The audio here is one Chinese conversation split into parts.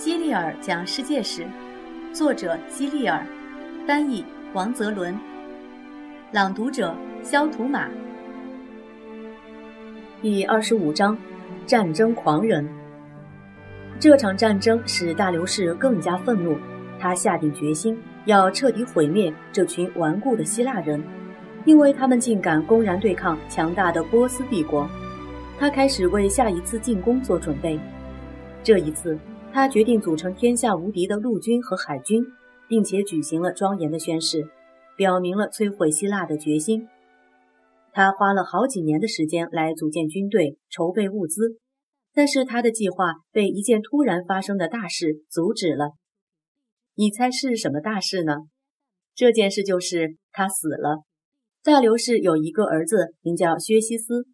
希利尔讲世界史，作者希利尔，翻译王泽伦，朗读者肖图马。第二十五章：战争狂人。这场战争使大流士更加愤怒，他下定决心要彻底毁灭这群顽固的希腊人，因为他们竟敢公然对抗强大的波斯帝国。他开始为下一次进攻做准备。这一次。他决定组成天下无敌的陆军和海军，并且举行了庄严的宣誓，表明了摧毁希腊的决心。他花了好几年的时间来组建军队、筹备物资，但是他的计划被一件突然发生的大事阻止了。你猜是什么大事呢？这件事就是他死了。大流士有一个儿子，名叫薛西斯。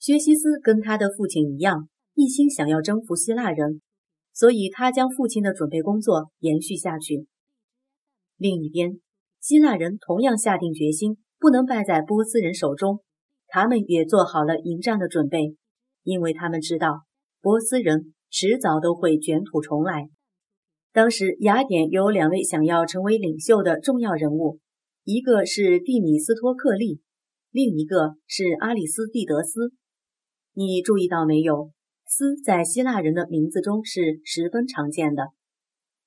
薛西斯跟他的父亲一样，一心想要征服希腊人。所以，他将父亲的准备工作延续下去。另一边，希腊人同样下定决心，不能败在波斯人手中。他们也做好了迎战的准备，因为他们知道波斯人迟早都会卷土重来。当时，雅典有两位想要成为领袖的重要人物，一个是蒂米斯托克利，另一个是阿里斯蒂德斯。你注意到没有？斯在希腊人的名字中是十分常见的。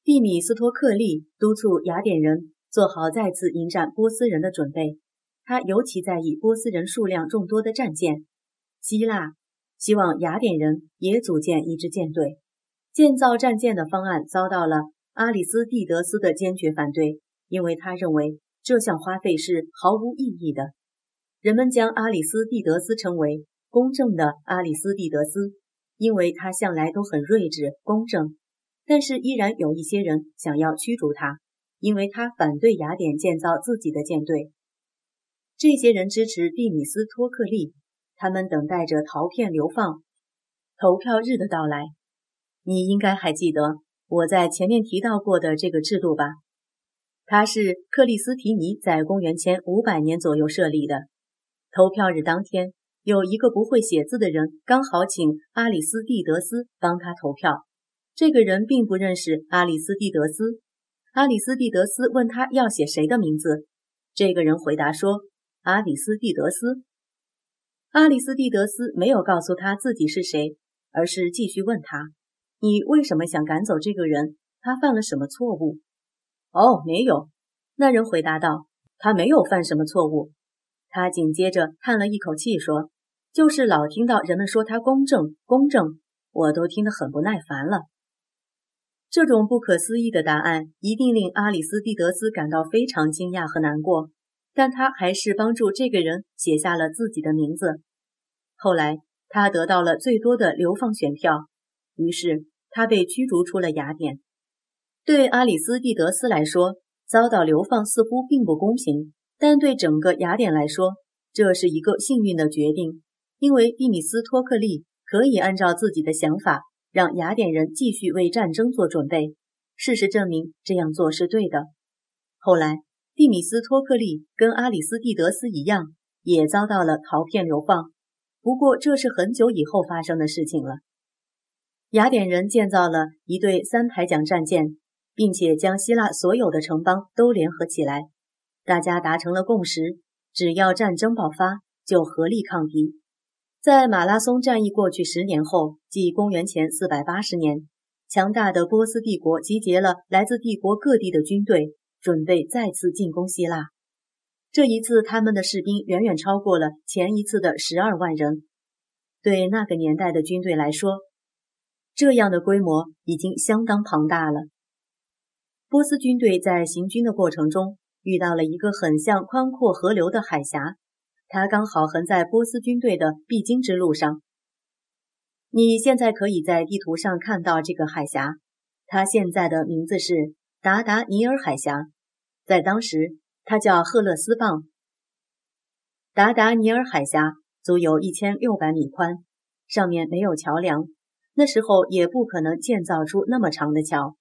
蒂米斯托克利督促雅典人做好再次迎战波斯人的准备，他尤其在意波斯人数量众多的战舰。希腊希望雅典人也组建一支舰队。建造战舰的方案遭到了阿里斯蒂德斯的坚决反对，因为他认为这项花费是毫无意义的。人们将阿里斯蒂德斯称为公正的阿里斯蒂德斯。因为他向来都很睿智公正，但是依然有一些人想要驱逐他，因为他反对雅典建造自己的舰队。这些人支持蒂米斯托克利，他们等待着陶片流放投票日的到来。你应该还记得我在前面提到过的这个制度吧？它是克里斯提尼在公元前五百年左右设立的。投票日当天。有一个不会写字的人，刚好请阿里斯蒂德斯帮他投票。这个人并不认识阿里斯蒂德斯。阿里斯蒂德斯问他要写谁的名字，这个人回答说：“阿里斯蒂德斯。”阿里斯蒂德斯没有告诉他自己是谁，而是继续问他：“你为什么想赶走这个人？他犯了什么错误？”“哦，没有。”那人回答道：“他没有犯什么错误。”他紧接着叹了一口气说。就是老听到人们说他公正，公正，我都听得很不耐烦了。这种不可思议的答案一定令阿里斯蒂德斯感到非常惊讶和难过，但他还是帮助这个人写下了自己的名字。后来，他得到了最多的流放选票，于是他被驱逐出了雅典。对阿里斯蒂德斯来说，遭到流放似乎并不公平，但对整个雅典来说，这是一个幸运的决定。因为蒂米斯托克利可以按照自己的想法，让雅典人继续为战争做准备。事实证明，这样做是对的。后来，蒂米斯托克利跟阿里斯蒂德斯一样，也遭到了陶片流放。不过，这是很久以后发生的事情了。雅典人建造了一对三排桨战舰，并且将希腊所有的城邦都联合起来。大家达成了共识：只要战争爆发，就合力抗敌。在马拉松战役过去十年后，即公元前四百八十年，强大的波斯帝国集结了来自帝国各地的军队，准备再次进攻希腊。这一次，他们的士兵远远超过了前一次的十二万人。对那个年代的军队来说，这样的规模已经相当庞大了。波斯军队在行军的过程中，遇到了一个很像宽阔河流的海峡。它刚好横在波斯军队的必经之路上。你现在可以在地图上看到这个海峡，它现在的名字是达达尼尔海峡，在当时它叫赫勒斯蚌。达达尼尔海峡足有一千六百米宽，上面没有桥梁，那时候也不可能建造出那么长的桥。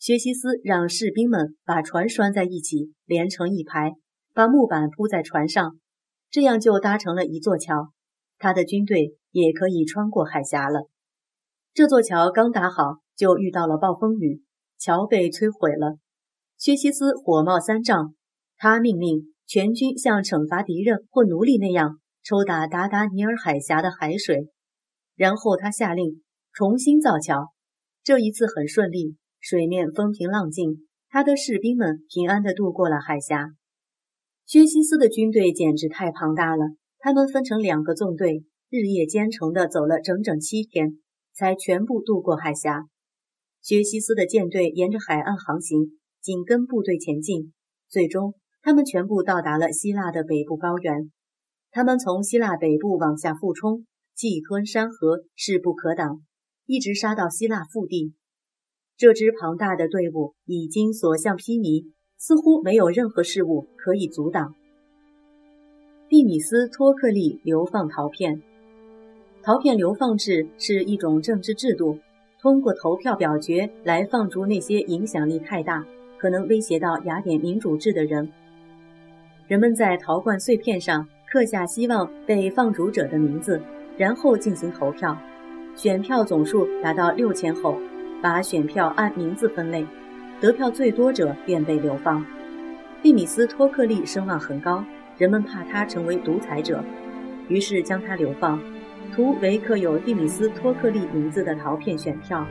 薛西斯让士兵们把船拴在一起，连成一排，把木板铺在船上。这样就搭成了一座桥，他的军队也可以穿过海峡了。这座桥刚打好，就遇到了暴风雨，桥被摧毁了。薛西斯火冒三丈，他命令全军像惩罚敌人或奴隶那样抽打达达尼尔海峡的海水，然后他下令重新造桥。这一次很顺利，水面风平浪静，他的士兵们平安地渡过了海峡。薛西斯的军队简直太庞大了，他们分成两个纵队，日夜兼程地走了整整七天，才全部渡过海峡。薛西斯的舰队沿着海岸航行，紧跟部队前进，最终他们全部到达了希腊的北部高原。他们从希腊北部往下俯冲，气吞山河，势不可挡，一直杀到希腊腹地。这支庞大的队伍已经所向披靡。似乎没有任何事物可以阻挡。蒂米斯托克利流放陶片。陶片流放制是一种政治制度，通过投票表决来放逐那些影响力太大、可能威胁到雅典民主制的人。人们在陶罐碎片上刻下希望被放逐者的名字，然后进行投票。选票总数达到六千后，把选票按名字分类。得票最多者便被流放。蒂米斯托克利声望很高，人们怕他成为独裁者，于是将他流放，图为刻有蒂米斯托克利名字的陶片选票。